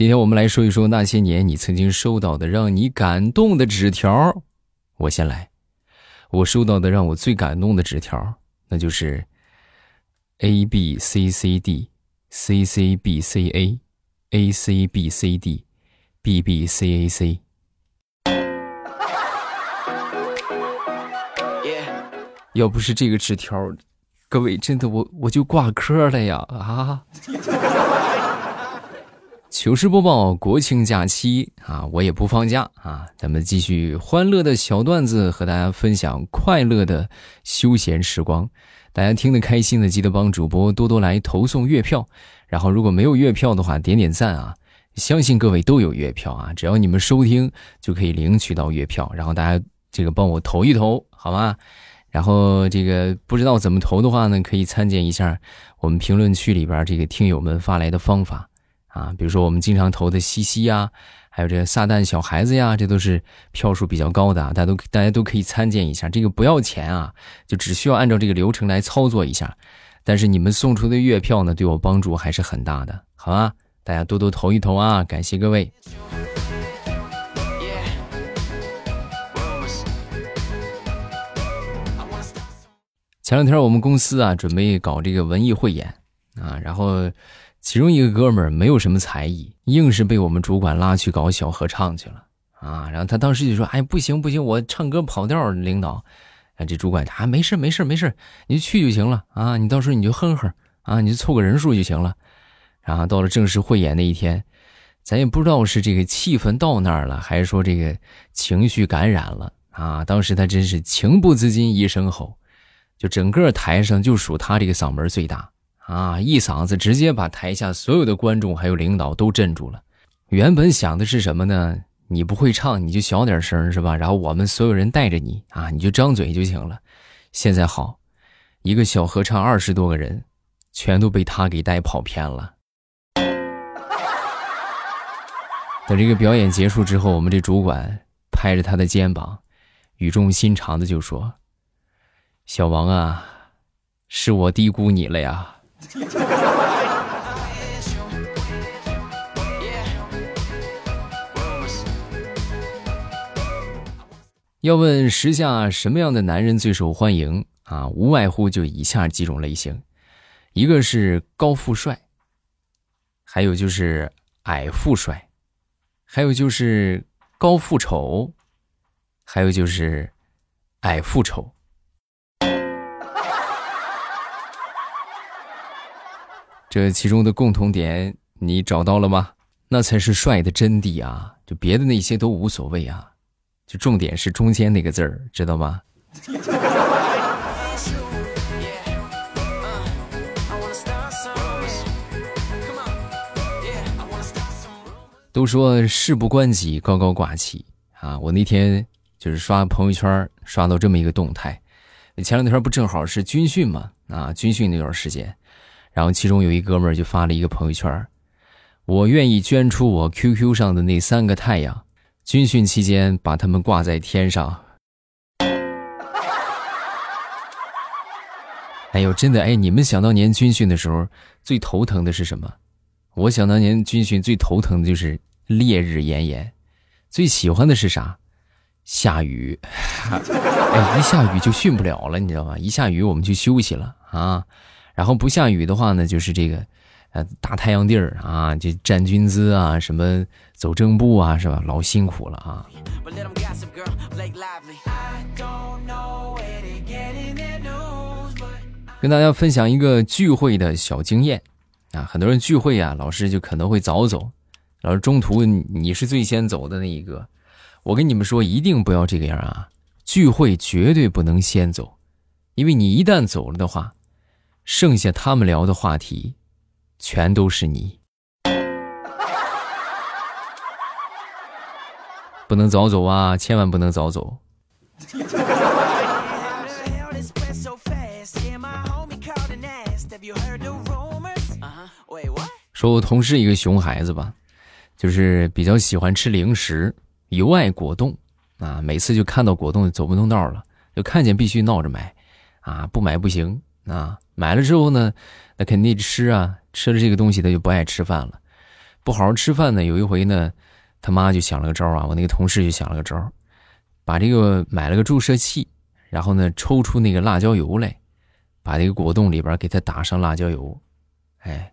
今天我们来说一说那些年你曾经收到的让你感动的纸条。我先来，我收到的让我最感动的纸条，那就是 A B C C D C C B C A A C B C D B B C A C。要不是这个纸条，各位真的我我就挂科了呀啊！糗事播报，国庆假期啊，我也不放假啊，咱们继续欢乐的小段子，和大家分享快乐的休闲时光。大家听得开心的，记得帮主播多多来投送月票。然后如果没有月票的话，点点赞啊！相信各位都有月票啊，只要你们收听就可以领取到月票。然后大家这个帮我投一投，好吗？然后这个不知道怎么投的话呢，可以参见一下我们评论区里边这个听友们发来的方法。啊，比如说我们经常投的西西呀，还有这个撒旦小孩子呀，这都是票数比较高的啊，大家都大家都可以参见一下。这个不要钱啊，就只需要按照这个流程来操作一下。但是你们送出的月票呢，对我帮助还是很大的，好吧？大家多多投一投啊，感谢各位。前两天我们公司啊，准备搞这个文艺汇演啊，然后。其中一个哥们儿没有什么才艺，硬是被我们主管拉去搞小合唱去了啊！然后他当时就说：“哎，不行不行，我唱歌跑调。”领导，哎，这主管啊，没事没事没事，你就去就行了啊！你到时候你就哼哼啊，你就凑个人数就行了。然后到了正式汇演那一天，咱也不知道是这个气氛到那儿了，还是说这个情绪感染了啊！当时他真是情不自禁一声吼，就整个台上就数他这个嗓门最大。啊！一嗓子直接把台下所有的观众还有领导都镇住了。原本想的是什么呢？你不会唱，你就小点声是吧？然后我们所有人带着你啊，你就张嘴就行了。现在好，一个小合唱二十多个人，全都被他给带跑偏了。等这个表演结束之后，我们这主管拍着他的肩膀，语重心长的就说：“小王啊，是我低估你了呀。” 要问时下什么样的男人最受欢迎啊？无外乎就以下几种类型：一个是高富帅，还有就是矮富帅，还有就是高富丑，还有就是矮富丑。这其中的共同点你找到了吗？那才是帅的真谛啊！就别的那些都无所谓啊，就重点是中间那个字儿，知道吗？都说事不关己高高挂起啊！我那天就是刷朋友圈，刷到这么一个动态，前两天不正好是军训嘛？啊，军训那段时间。然后其中有一哥们儿就发了一个朋友圈我愿意捐出我 QQ 上的那三个太阳，军训期间把他们挂在天上。哎呦，真的哎，你们想当年军训的时候最头疼的是什么？我想当年军训最头疼的就是烈日炎炎，最喜欢的是啥？下雨。哎，一下雨就训不了了，你知道吗？一下雨我们就休息了啊。然后不下雨的话呢，就是这个，呃，大太阳地儿啊，这站军姿啊，什么走正步啊，是吧？老辛苦了啊。跟大家分享一个聚会的小经验啊，很多人聚会啊，老师就可能会早走，老师中途你是最先走的那一个，我跟你们说，一定不要这个样啊！聚会绝对不能先走，因为你一旦走了的话。剩下他们聊的话题，全都是你。不能早走啊，千万不能早走。说我同事一个熊孩子吧，就是比较喜欢吃零食，尤爱果冻啊，每次就看到果冻走不动道了，就看见必须闹着买，啊，不买不行啊。买了之后呢，那肯定吃啊，吃了这个东西他就不爱吃饭了。不好好吃饭呢。有一回呢，他妈就想了个招啊，我那个同事就想了个招，把这个买了个注射器，然后呢抽出那个辣椒油来，把这个果冻里边给它打上辣椒油，哎，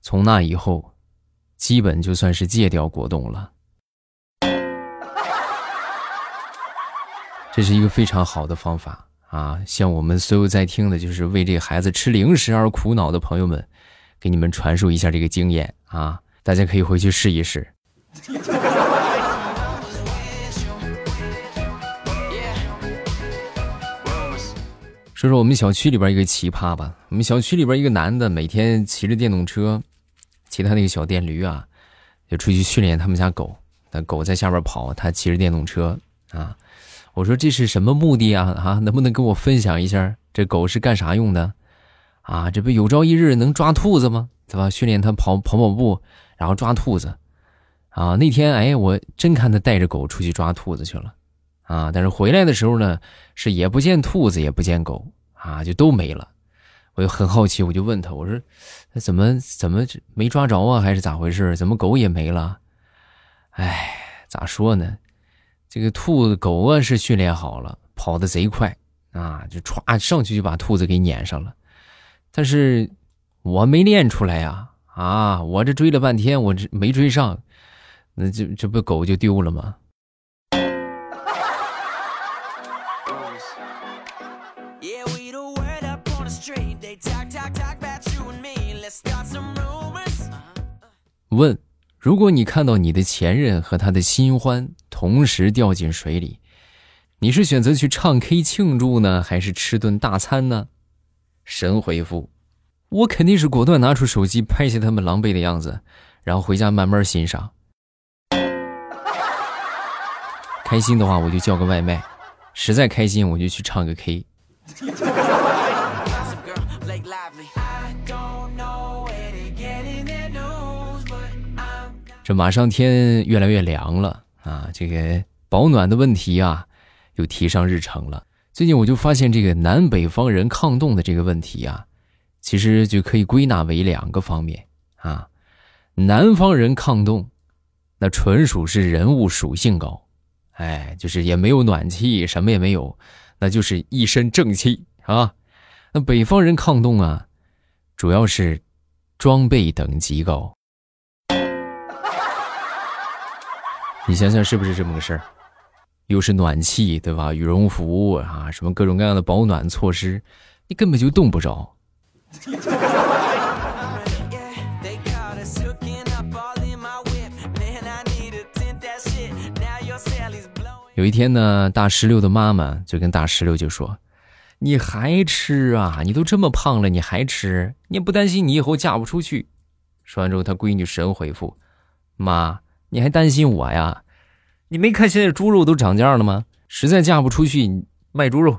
从那以后，基本就算是戒掉果冻了。这是一个非常好的方法啊！向我们所有在听的，就是为这个孩子吃零食而苦恼的朋友们，给你们传授一下这个经验啊！大家可以回去试一试。说说我们小区里边一个奇葩吧。我们小区里边一个男的，每天骑着电动车，骑他那个小电驴啊，就出去训练他们家狗。那狗在下边跑，他骑着电动车啊。我说这是什么目的啊？啊，能不能跟我分享一下？这狗是干啥用的？啊，这不有朝一日能抓兔子吗？对吧？训练它跑跑跑步，然后抓兔子。啊，那天哎，我真看他带着狗出去抓兔子去了。啊，但是回来的时候呢，是也不见兔子，也不见狗，啊，就都没了。我就很好奇，我就问他，我说，怎么怎么没抓着啊？还是咋回事？怎么狗也没了？哎，咋说呢？这个兔子狗啊是训练好了，跑得贼快啊，就歘上去就把兔子给撵上了。但是我没练出来呀，啊，我这追了半天，我这没追上，那这这不狗就丢了吗？问。如果你看到你的前任和他的新欢同时掉进水里，你是选择去唱 K 庆祝呢，还是吃顿大餐呢？神回复：我肯定是果断拿出手机拍下他们狼狈的样子，然后回家慢慢欣赏。开心的话我就叫个外卖，实在开心我就去唱个 K。这马上天越来越凉了啊，这个保暖的问题啊，又提上日程了。最近我就发现，这个南北方人抗冻的这个问题啊，其实就可以归纳为两个方面啊。南方人抗冻，那纯属是人物属性高，哎，就是也没有暖气，什么也没有，那就是一身正气啊。那北方人抗冻啊，主要是装备等级高。你想想是不是这么个事儿？又是暖气，对吧？羽绒服啊，什么各种各样的保暖措施，你根本就冻不着。有一天呢，大石榴的妈妈就跟大石榴就说：“你还吃啊？你都这么胖了，你还吃？你也不担心你以后嫁不出去？”说完之后，他闺女神回复：“妈。”你还担心我呀？你没看现在猪肉都涨价了吗？实在嫁不出去，卖猪肉。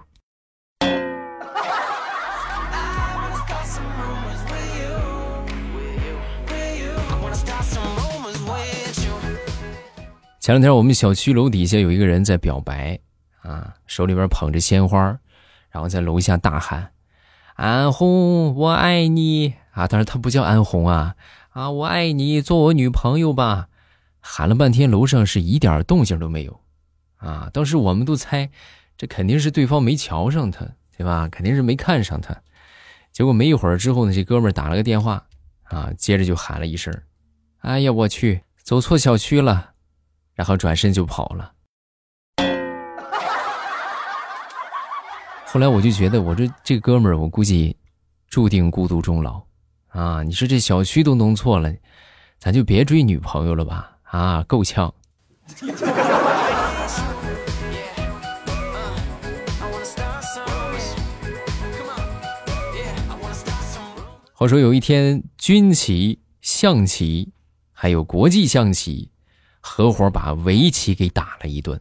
前两天我们小区楼底下有一个人在表白，啊，手里边捧着鲜花，然后在楼下大喊：“安红，我爱你啊！”但是他不叫安红啊，啊，我爱你，做我女朋友吧。喊了半天，楼上是一点动静都没有，啊！当时我们都猜，这肯定是对方没瞧上他，对吧？肯定是没看上他。结果没一会儿之后呢，这哥们儿打了个电话，啊，接着就喊了一声：“哎呀，我去，走错小区了！”然后转身就跑了。后来我就觉得，我这这哥们儿，我估计注定孤独终老，啊！你说这小区都弄错了，咱就别追女朋友了吧？啊，够呛！话说有一天，军棋、象棋，还有国际象棋，合伙把围棋给打了一顿。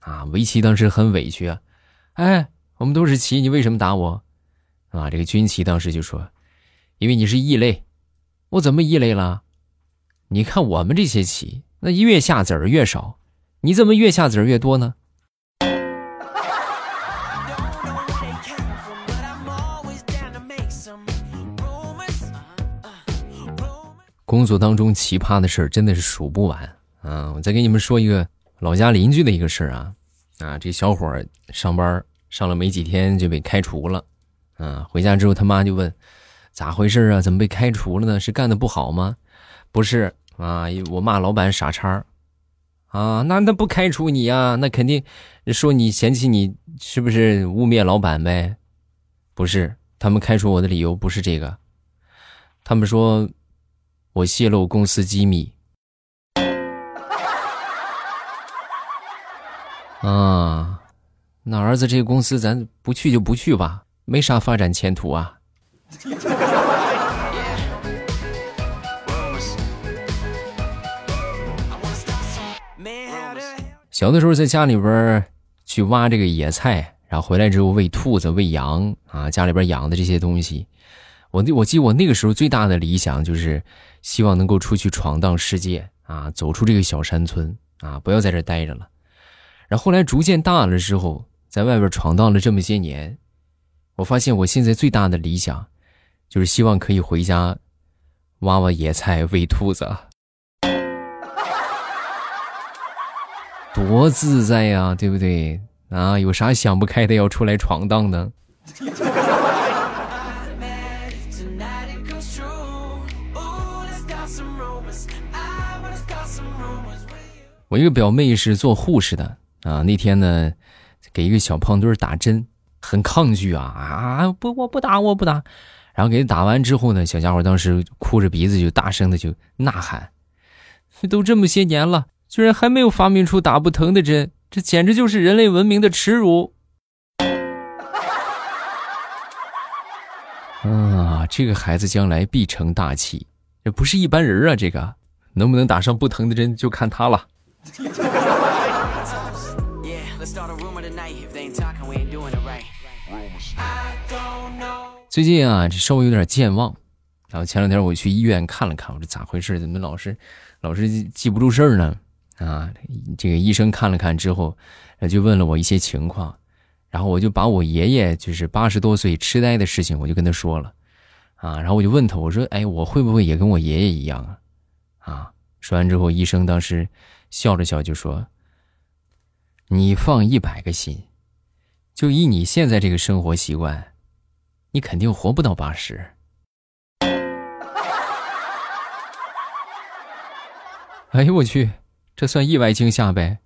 啊，围棋当时很委屈啊！哎，我们都是棋，你为什么打我？啊，这个军棋当时就说：“因为你是异类。”我怎么异类了？你看我们这些棋，那越下子儿越少，你怎么越下子儿越多呢？工作当中奇葩的事儿真的是数不完啊！我再给你们说一个老家邻居的一个事儿啊啊！这小伙儿上班上了没几天就被开除了，啊，回家之后他妈就问咋回事啊？怎么被开除了呢？是干的不好吗？不是啊，我骂老板傻叉啊，那那不开除你呀？那肯定说你嫌弃你，是不是污蔑老板呗？不是，他们开除我的理由不是这个，他们说。我泄露公司机密啊！那儿子这个公司咱不去就不去吧，没啥发展前途啊。小的时候在家里边去挖这个野菜，然后回来之后喂兔子、喂羊啊，家里边养的这些东西。我那我记得我那个时候最大的理想就是希望能够出去闯荡世界啊，走出这个小山村啊，不要在这待着了。然后后来逐渐大了之后，在外边闯荡了这么些年，我发现我现在最大的理想就是希望可以回家挖挖野菜喂兔子，多自在呀，对不对？啊，有啥想不开的要出来闯荡的？我一个表妹是做护士的啊，那天呢，给一个小胖墩打针，很抗拒啊啊不我不打我不打，然后给他打完之后呢，小家伙当时哭着鼻子就大声的就呐喊，都这么些年了，居然还没有发明出打不疼的针，这简直就是人类文明的耻辱！啊，这个孩子将来必成大器，这不是一般人啊，这个能不能打上不疼的针就看他了。最近啊，这稍微有点健忘。然后前两天我去医院看了看，我说咋回事？怎么老是老是记不住事儿呢？啊，这个医生看了看之后，就问了我一些情况。然后我就把我爷爷就是八十多岁痴呆的事情，我就跟他说了。啊，然后我就问他，我说：“哎，我会不会也跟我爷爷一样啊？”啊，说完之后，医生当时。笑着笑就说：“你放一百个心，就以你现在这个生活习惯，你肯定活不到八十。”哎呦我去，这算意外惊吓呗！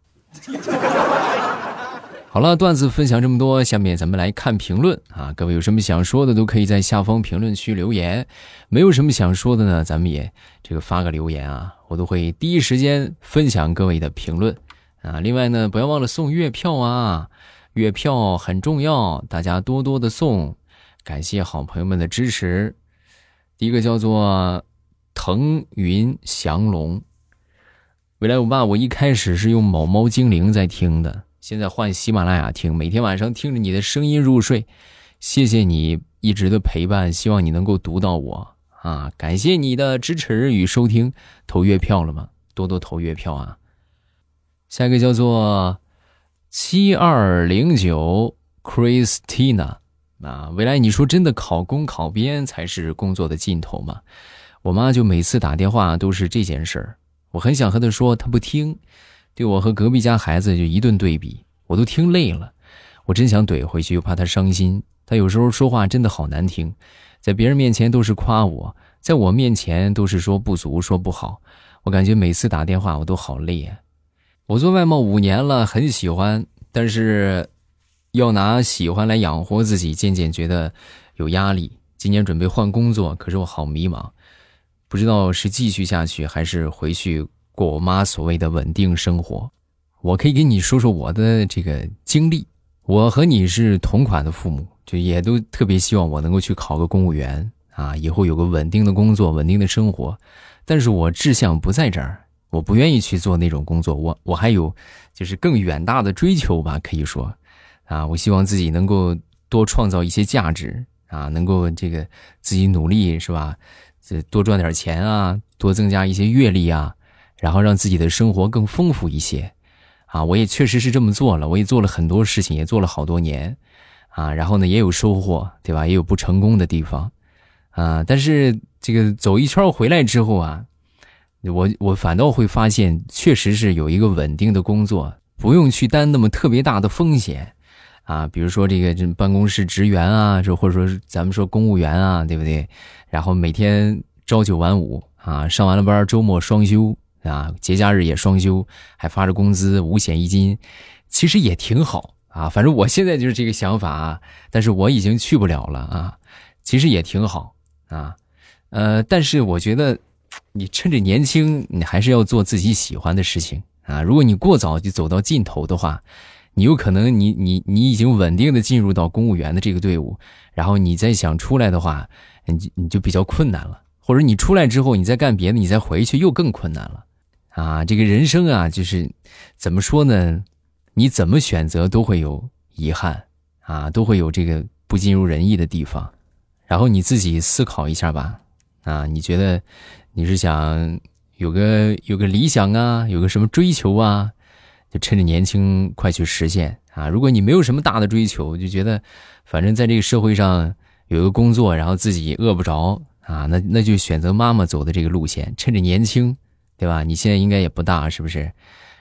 好了，段子分享这么多，下面咱们来看评论啊！各位有什么想说的，都可以在下方评论区留言；没有什么想说的呢，咱们也这个发个留言啊，我都会第一时间分享各位的评论啊！另外呢，不要忘了送月票啊，月票很重要，大家多多的送，感谢好朋友们的支持。第一个叫做腾云祥龙，未来我爸，我一开始是用某猫精灵在听的。现在换喜马拉雅听，每天晚上听着你的声音入睡，谢谢你一直的陪伴，希望你能够读到我啊！感谢你的支持与收听，投月票了吗？多多投月票啊！下一个叫做七二零九 Christina 啊，未来你说真的考公考编才是工作的尽头吗？我妈就每次打电话都是这件事儿，我很想和他说，他不听。对我和隔壁家孩子就一顿对比，我都听累了。我真想怼回去，又怕他伤心。他有时候说话真的好难听，在别人面前都是夸我，在我面前都是说不足、说不好。我感觉每次打电话我都好累啊。我做外贸五年了，很喜欢，但是要拿喜欢来养活自己，渐渐觉得有压力。今年准备换工作，可是我好迷茫，不知道是继续下去还是回去。过我妈所谓的稳定生活，我可以给你说说我的这个经历。我和你是同款的父母，就也都特别希望我能够去考个公务员啊，以后有个稳定的工作、稳定的生活。但是我志向不在这儿，我不愿意去做那种工作。我我还有就是更远大的追求吧，可以说啊，我希望自己能够多创造一些价值啊，能够这个自己努力是吧？这多赚点钱啊，多增加一些阅历啊。然后让自己的生活更丰富一些，啊，我也确实是这么做了，我也做了很多事情，也做了好多年，啊，然后呢也有收获，对吧？也有不成功的地方，啊，但是这个走一圈回来之后啊，我我反倒会发现，确实是有一个稳定的工作，不用去担那么特别大的风险，啊，比如说这个这办公室职员啊，这或者说咱们说公务员啊，对不对？然后每天朝九晚五啊，上完了班周末双休啊，节假日也双休，还发着工资，五险一金，其实也挺好啊。反正我现在就是这个想法啊，但是我已经去不了了啊，其实也挺好啊，呃，但是我觉得。你趁着年轻，你还是要做自己喜欢的事情啊！如果你过早就走到尽头的话，你有可能你你你已经稳定的进入到公务员的这个队伍，然后你再想出来的话，你你就比较困难了。或者你出来之后，你再干别的，你再回去又更困难了啊！这个人生啊，就是怎么说呢？你怎么选择都会有遗憾啊，都会有这个不尽如人意的地方。然后你自己思考一下吧，啊，你觉得？你是想有个有个理想啊，有个什么追求啊，就趁着年轻快去实现啊！如果你没有什么大的追求，就觉得反正在这个社会上有一个工作，然后自己饿不着啊，那那就选择妈妈走的这个路线，趁着年轻，对吧？你现在应该也不大，是不是？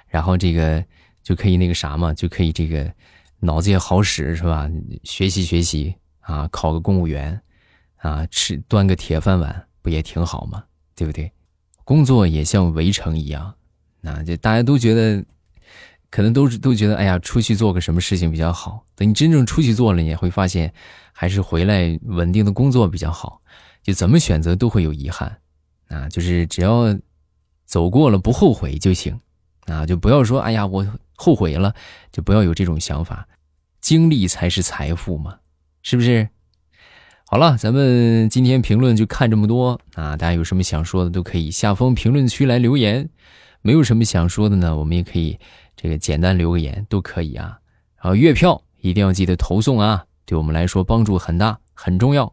然后这个就可以那个啥嘛，就可以这个脑子也好使，是吧？学习学习啊，考个公务员啊，吃端个铁饭碗，不也挺好吗？对不对？工作也像围城一样，那就大家都觉得，可能都是都觉得，哎呀，出去做个什么事情比较好。等你真正出去做了，你也会发现，还是回来稳定的工作比较好。就怎么选择都会有遗憾，啊，就是只要走过了不后悔就行，啊，就不要说，哎呀，我后悔了，就不要有这种想法。经历才是财富嘛，是不是？好了，咱们今天评论就看这么多啊！大家有什么想说的，都可以下方评论区来留言。没有什么想说的呢，我们也可以这个简单留个言，都可以啊。然后月票一定要记得投送啊，对我们来说帮助很大，很重要。